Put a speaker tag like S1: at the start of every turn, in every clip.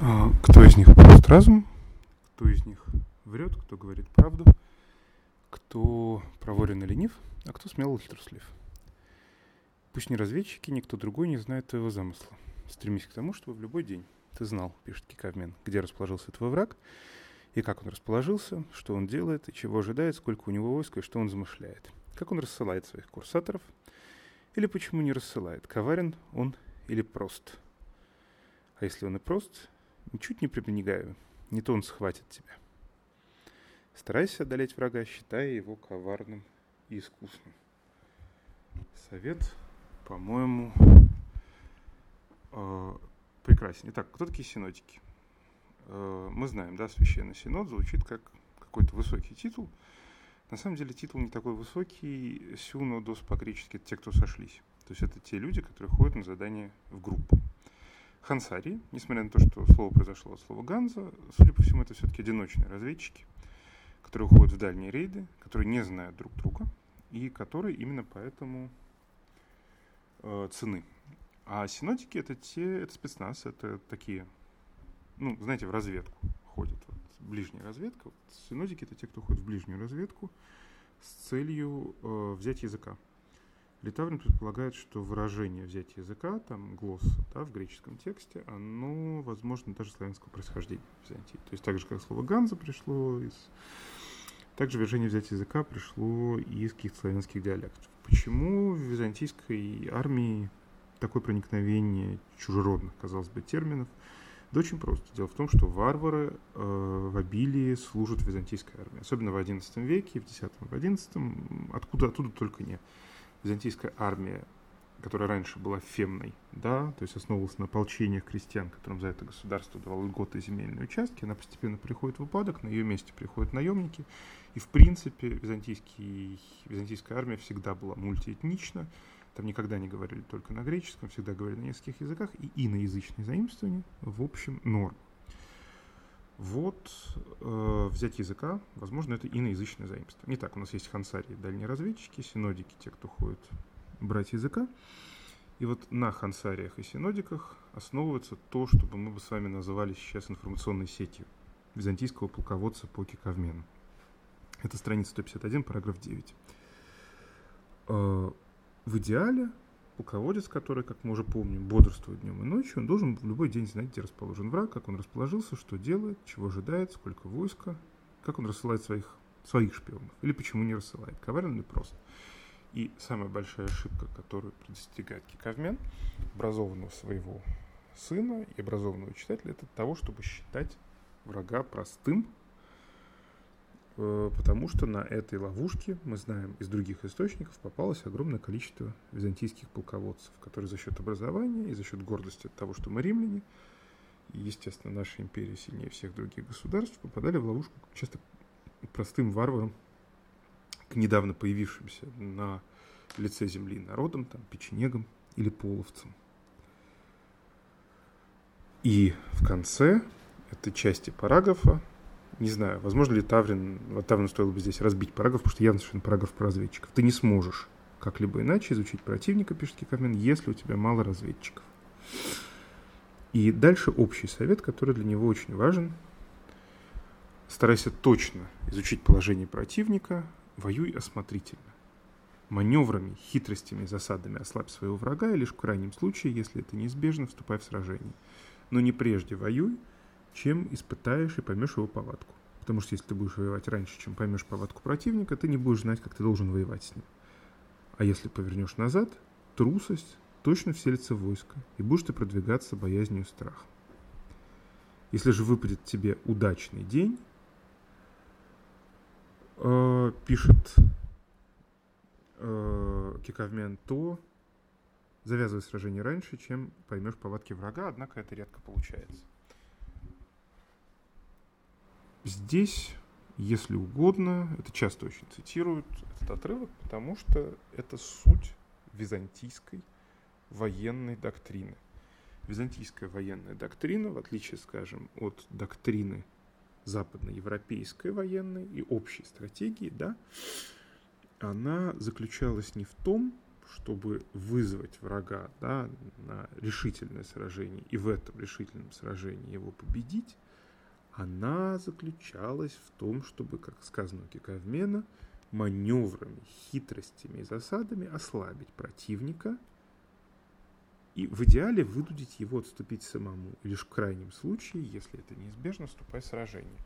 S1: А, кто из них просто разум, кто из них врет, кто говорит правду, кто проворен и ленив, а кто смел и труслив. Пусть не разведчики, никто другой не знает твоего замысла. Стремись к тому, чтобы в любой день ты знал, пишет Кикавмен, где расположился твой враг, и как он расположился, что он делает, и чего ожидает, сколько у него войска, и что он замышляет. Как он рассылает своих курсаторов, или почему не рассылает, коварен он или прост. А если он и прост, ничуть не пренебрегаю, не то он схватит тебя. Старайся одолеть врага, считая его коварным и искусным. Совет, по-моему, э, прекрасен. Итак, кто такие синодики? Э, мы знаем, да, священный синод звучит как какой-то высокий титул. На самом деле титул не такой высокий. Сюнодос по-гречески это те, кто сошлись. То есть это те люди, которые ходят на задание в группу. Хансари, несмотря на то, что слово произошло от слова Ганза, судя по всему, это все-таки одиночные разведчики, которые уходят в дальние рейды, которые не знают друг друга, и которые именно поэтому э, цены. А синотики это те, это спецназ, это такие, ну, знаете, в разведку ходят. Вот, ближняя разведка. Вот, синодики это те, кто ходит в ближнюю разведку с целью э, взять языка. Литаврин предполагает, что выражение взять языка, там глосса, да, в греческом тексте, оно, возможно, даже славянского происхождения в. То есть так же, как слово «ганза» пришло из... Также выражение взять языка пришло из каких-то славянских диалектов. Почему в византийской армии такое проникновение чужеродных, казалось бы, терминов? Да очень просто. Дело в том, что варвары э, в обилии служат в византийской армии. Особенно в XI веке, в X, в XI, откуда, оттуда только не византийская армия, которая раньше была фемной, да, то есть основывалась на ополчениях крестьян, которым за это государство давало льготы и земельные участки, она постепенно приходит в упадок, на ее месте приходят наемники, и в принципе византийский, византийская армия всегда была мультиэтнична, там никогда не говорили только на греческом, всегда говорили на нескольких языках, и иноязычные заимствования в общем норм. Вот э, взять языка, возможно, это иноязычное заимство. Не так, у нас есть хансарии, дальние разведчики, синодики, те, кто ходит брать языка. И вот на хансариях и синодиках основывается то, что мы бы с вами называли сейчас информационной сетью византийского полководца по Кикавмену. Это страница 151, параграф 9. Э, в идеале Полководец, который, как мы уже помним, бодрствует днем и ночью, он должен в любой день знать, где расположен враг, как он расположился, что делает, чего ожидает, сколько войска, как он рассылает своих, своих шпионов, или почему не рассылает, коварен или просто. И самая большая ошибка, которую предостерегает Киковмен, образованного своего сына и образованного читателя, это того, чтобы считать врага простым, потому что на этой ловушке, мы знаем из других источников, попалось огромное количество византийских полководцев, которые за счет образования и за счет гордости от того, что мы римляне, и, естественно, наша империя сильнее всех других государств, попадали в ловушку часто простым варварам, к недавно появившимся на лице земли народам, там, печенегам или половцам. И в конце этой части параграфа не знаю, возможно ли Таврин, вот Таврину стоило бы здесь разбить параграф, потому что явно совершенно параграф про разведчиков. Ты не сможешь как-либо иначе изучить противника, пишет Кикамен, если у тебя мало разведчиков. И дальше общий совет, который для него очень важен. Старайся точно изучить положение противника, воюй осмотрительно. Маневрами, хитростями, засадами ослабь своего врага, и лишь в крайнем случае, если это неизбежно, вступай в сражение. Но не прежде воюй, чем испытаешь и поймешь его повадку. Потому что если ты будешь воевать раньше, чем поймешь повадку противника, ты не будешь знать, как ты должен воевать с ним. А если повернешь назад, трусость точно вселится в войско, и будешь ты продвигаться боязнью страха. Если же выпадет тебе удачный день, э, пишет э, Кикавмен, то завязывай сражение раньше, чем поймешь повадки врага, однако это редко получается. Здесь, если угодно, это часто очень цитируют этот отрывок, потому что это суть византийской военной доктрины. Византийская военная доктрина, в отличие, скажем, от доктрины западноевропейской военной и общей стратегии, да, она заключалась не в том, чтобы вызвать врага да, на решительное сражение и в этом решительном сражении его победить, она заключалась в том, чтобы, как сказано у Кикавмена, маневрами, хитростями и засадами ослабить противника и в идеале вынудить его отступить самому, лишь в крайнем случае, если это неизбежно, вступать в сражение.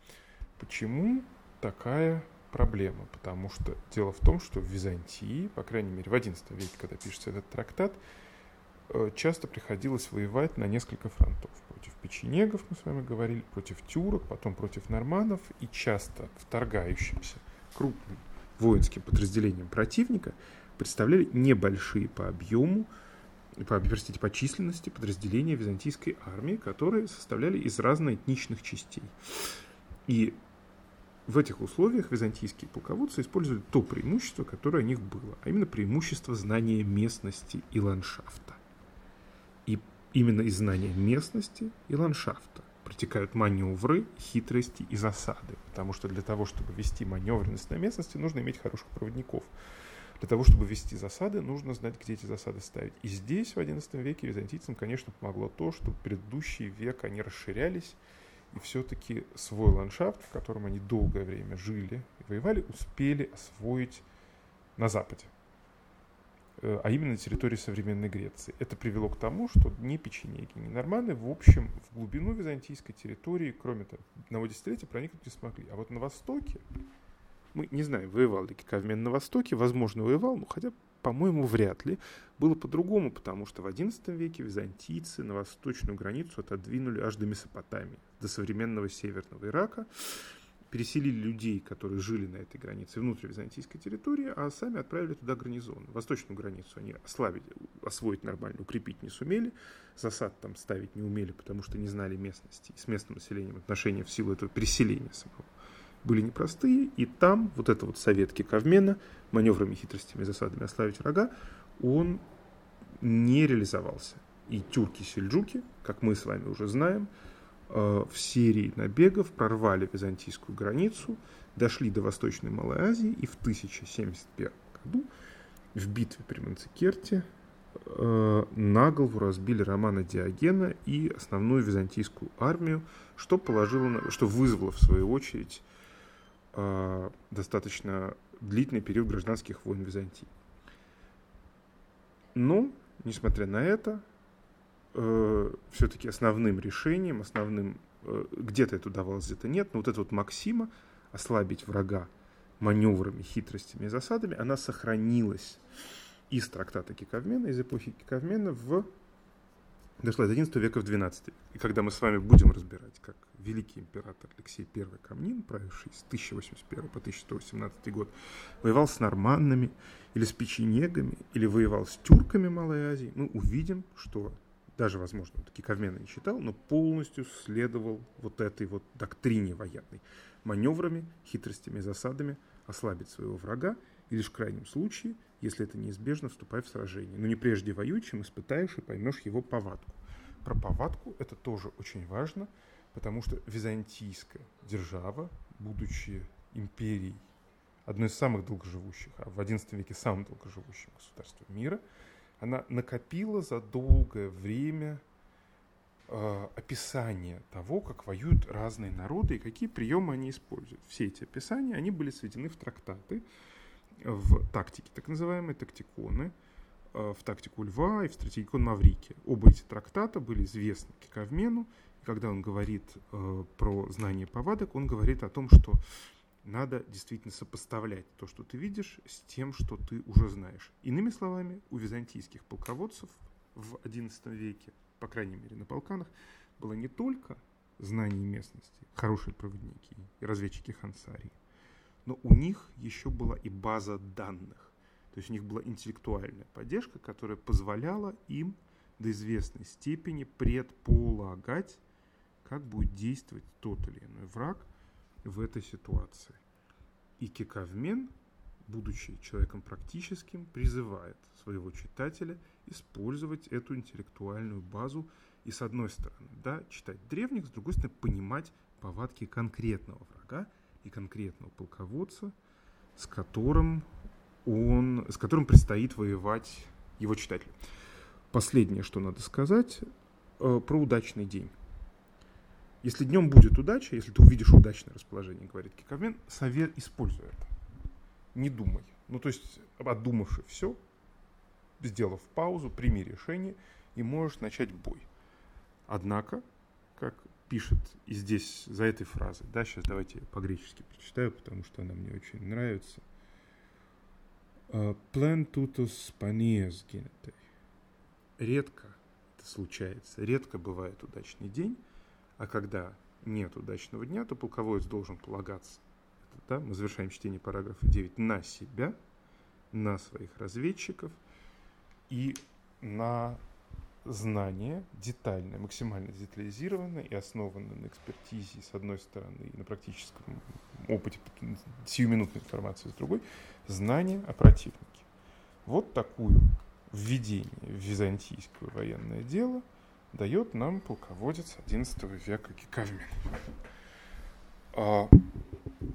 S1: Почему такая проблема? Потому что дело в том, что в Византии, по крайней мере в XI веке, когда пишется этот трактат, часто приходилось воевать на несколько фронтов. Против печенегов, мы с вами говорили, против тюрок, потом против норманов, и часто вторгающимся крупным воинским подразделениям противника представляли небольшие по объему, по, простите, по численности подразделения византийской армии, которые составляли из разноэтничных частей. И в этих условиях византийские полководцы использовали то преимущество, которое у них было, а именно преимущество знания местности и ландшафта. Именно из знания местности и ландшафта протекают маневры, хитрости и засады. Потому что для того, чтобы вести маневренность на местности, нужно иметь хороших проводников. Для того, чтобы вести засады, нужно знать, где эти засады ставить. И здесь, в XI веке, византийцам, конечно, помогло то, что предыдущий век они расширялись, и все-таки свой ландшафт, в котором они долгое время жили и воевали, успели освоить на Западе. Э, а именно на территории современной Греции. Это привело к тому, что ни печенеги, ни норманы, в общем, в глубину византийской территории, кроме того, одного десятилетия, проникнуть не смогли. А вот на востоке, мы не знаем, воевал ли Кикавмен на востоке, возможно, воевал, но хотя, по-моему, вряд ли. Было по-другому, потому что в XI веке византийцы на восточную границу отодвинули аж до Месопотамии, до современного северного Ирака переселили людей, которые жили на этой границе, внутрь византийской территории, а сами отправили туда гарнизон. Восточную границу они ослабить, освоить нормально, укрепить не сумели, засад там ставить не умели, потому что не знали местности. И с местным населением отношения в силу этого переселения самого были непростые, и там вот это вот совет Киковмена, маневрами, хитростями, засадами ослабить врага, он не реализовался. И тюрки-сельджуки, как мы с вами уже знаем, в серии набегов прорвали византийскую границу, дошли до Восточной Малой Азии и в 1071 году в битве при Манцикерте э, на голову разбили Романа Диогена и основную византийскую армию, что, положило, что вызвало в свою очередь э, достаточно длительный период гражданских войн Византии. Но, несмотря на это, э, все-таки основным решением, основным, э, где-то это удавалось, где-то нет, но вот эта вот максима ослабить врага маневрами, хитростями и засадами, она сохранилась из трактата Киковмена, из эпохи Киковмена в дошла до XI века в XII. И когда мы с вами будем разбирать, как великий император Алексей I Камнин, правивший с 1081 по 1118 год, воевал с норманнами или с печенегами, или воевал с тюрками Малой Азии, мы увидим, что даже, возможно, такие Кавмена не читал, но полностью следовал вот этой вот доктрине военной. Маневрами, хитростями, засадами ослабить своего врага и лишь в крайнем случае, если это неизбежно, вступай в сражение. Но не прежде воюй, чем испытаешь и поймешь его повадку. Про повадку это тоже очень важно, потому что византийская держава, будучи империей, одной из самых долгоживущих, а в XI веке самым долгоживущим государством мира – она накопила за долгое время э, описание того, как воюют разные народы и какие приемы они используют. Все эти описания, они были сведены в трактаты, в тактике, так называемые тактиконы, э, в тактику Льва и в стратегикон Маврики. Оба эти трактата были известны Киковмену, и когда он говорит э, про знание повадок, он говорит о том, что надо действительно сопоставлять то, что ты видишь, с тем, что ты уже знаешь. Иными словами, у византийских полководцев в XI веке, по крайней мере на Балканах, было не только знание местности, хорошие проводники и разведчики Хансарии, но у них еще была и база данных. То есть у них была интеллектуальная поддержка, которая позволяла им до известной степени предполагать, как будет действовать тот или иной враг в этой ситуации. И Кекавмен, будучи человеком практическим, призывает своего читателя использовать эту интеллектуальную базу и с одной стороны, да, читать древних, с другой стороны, понимать повадки конкретного врага и конкретного полководца, с которым он, с которым предстоит воевать его читателю. Последнее, что надо сказать, э, про удачный день. Если днем будет удача, если ты увидишь удачное расположение, говорит Киковмен, совет используй это. Не думай. Ну, то есть, отдумавши все, сделав паузу, прими решение, и можешь начать бой. Однако, как пишет и здесь за этой фразой, да, сейчас давайте по-гречески прочитаю, потому что она мне очень нравится. Плен тутус паниес генетей. Редко это случается, редко бывает удачный день, а когда нет удачного дня, то полководец должен полагаться, это, да, мы завершаем чтение параграфа 9, на себя, на своих разведчиков и на знание детальное, максимально детализированное и основанное на экспертизе, с одной стороны, и на практическом опыте сиюминутной информации, с другой, знание о противнике. Вот такую введение в византийское военное дело дает нам полководец XI века Кикавмен. А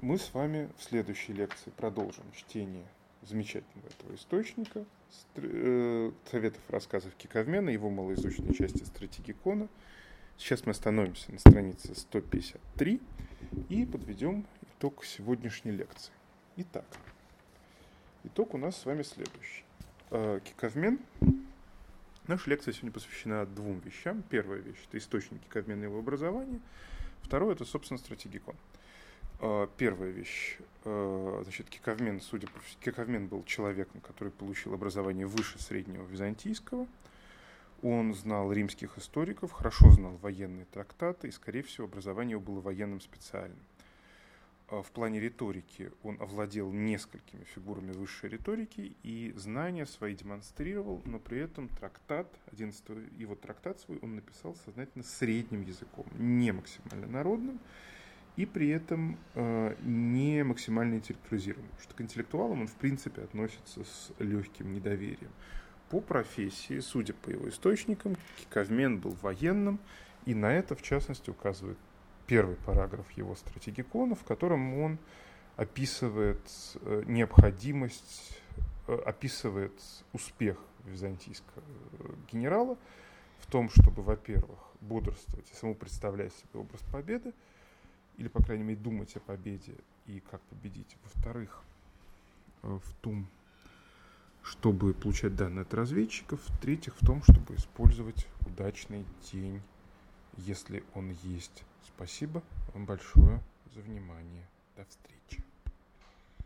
S1: мы с вами в следующей лекции продолжим чтение замечательного этого источника, э, советов рассказов Киковмена, его малоизученной части стратегикона. Сейчас мы остановимся на странице 153 и подведем итог сегодняшней лекции. Итак, итог у нас с вами следующий. Э, Киковмен. Наша лекция сегодня посвящена двум вещам. Первая вещь – это источники Киковмена и его образования. Второе – это, собственно, стратегикон. А, первая вещь. А, значит, Киковмен, судя по всему, Киковмен был человеком, который получил образование выше среднего византийского. Он знал римских историков, хорошо знал военные трактаты, и, скорее всего, образование его было военным специальным. А, в плане риторики он овладел несколькими фигурами высшей риторики и знания свои демонстрировал, но при этом трактат, 11 его трактат свой он написал сознательно средним языком, не максимально народным, и при этом э, не максимально интеллектуализирован. Потому что к интеллектуалам он, в принципе, относится с легким недоверием. По профессии, судя по его источникам, Киковмен был военным, и на это, в частности, указывает первый параграф его стратегикона, в котором он описывает э, необходимость, э, описывает успех византийского э, генерала в том, чтобы, во-первых, бодрствовать и саму представлять себе образ победы, или, по крайней мере, думать о победе и как победить. Во-вторых, в том, чтобы получать данные от разведчиков. В-третьих, в том, чтобы использовать удачный день, если он есть. Спасибо вам большое за внимание. До встречи.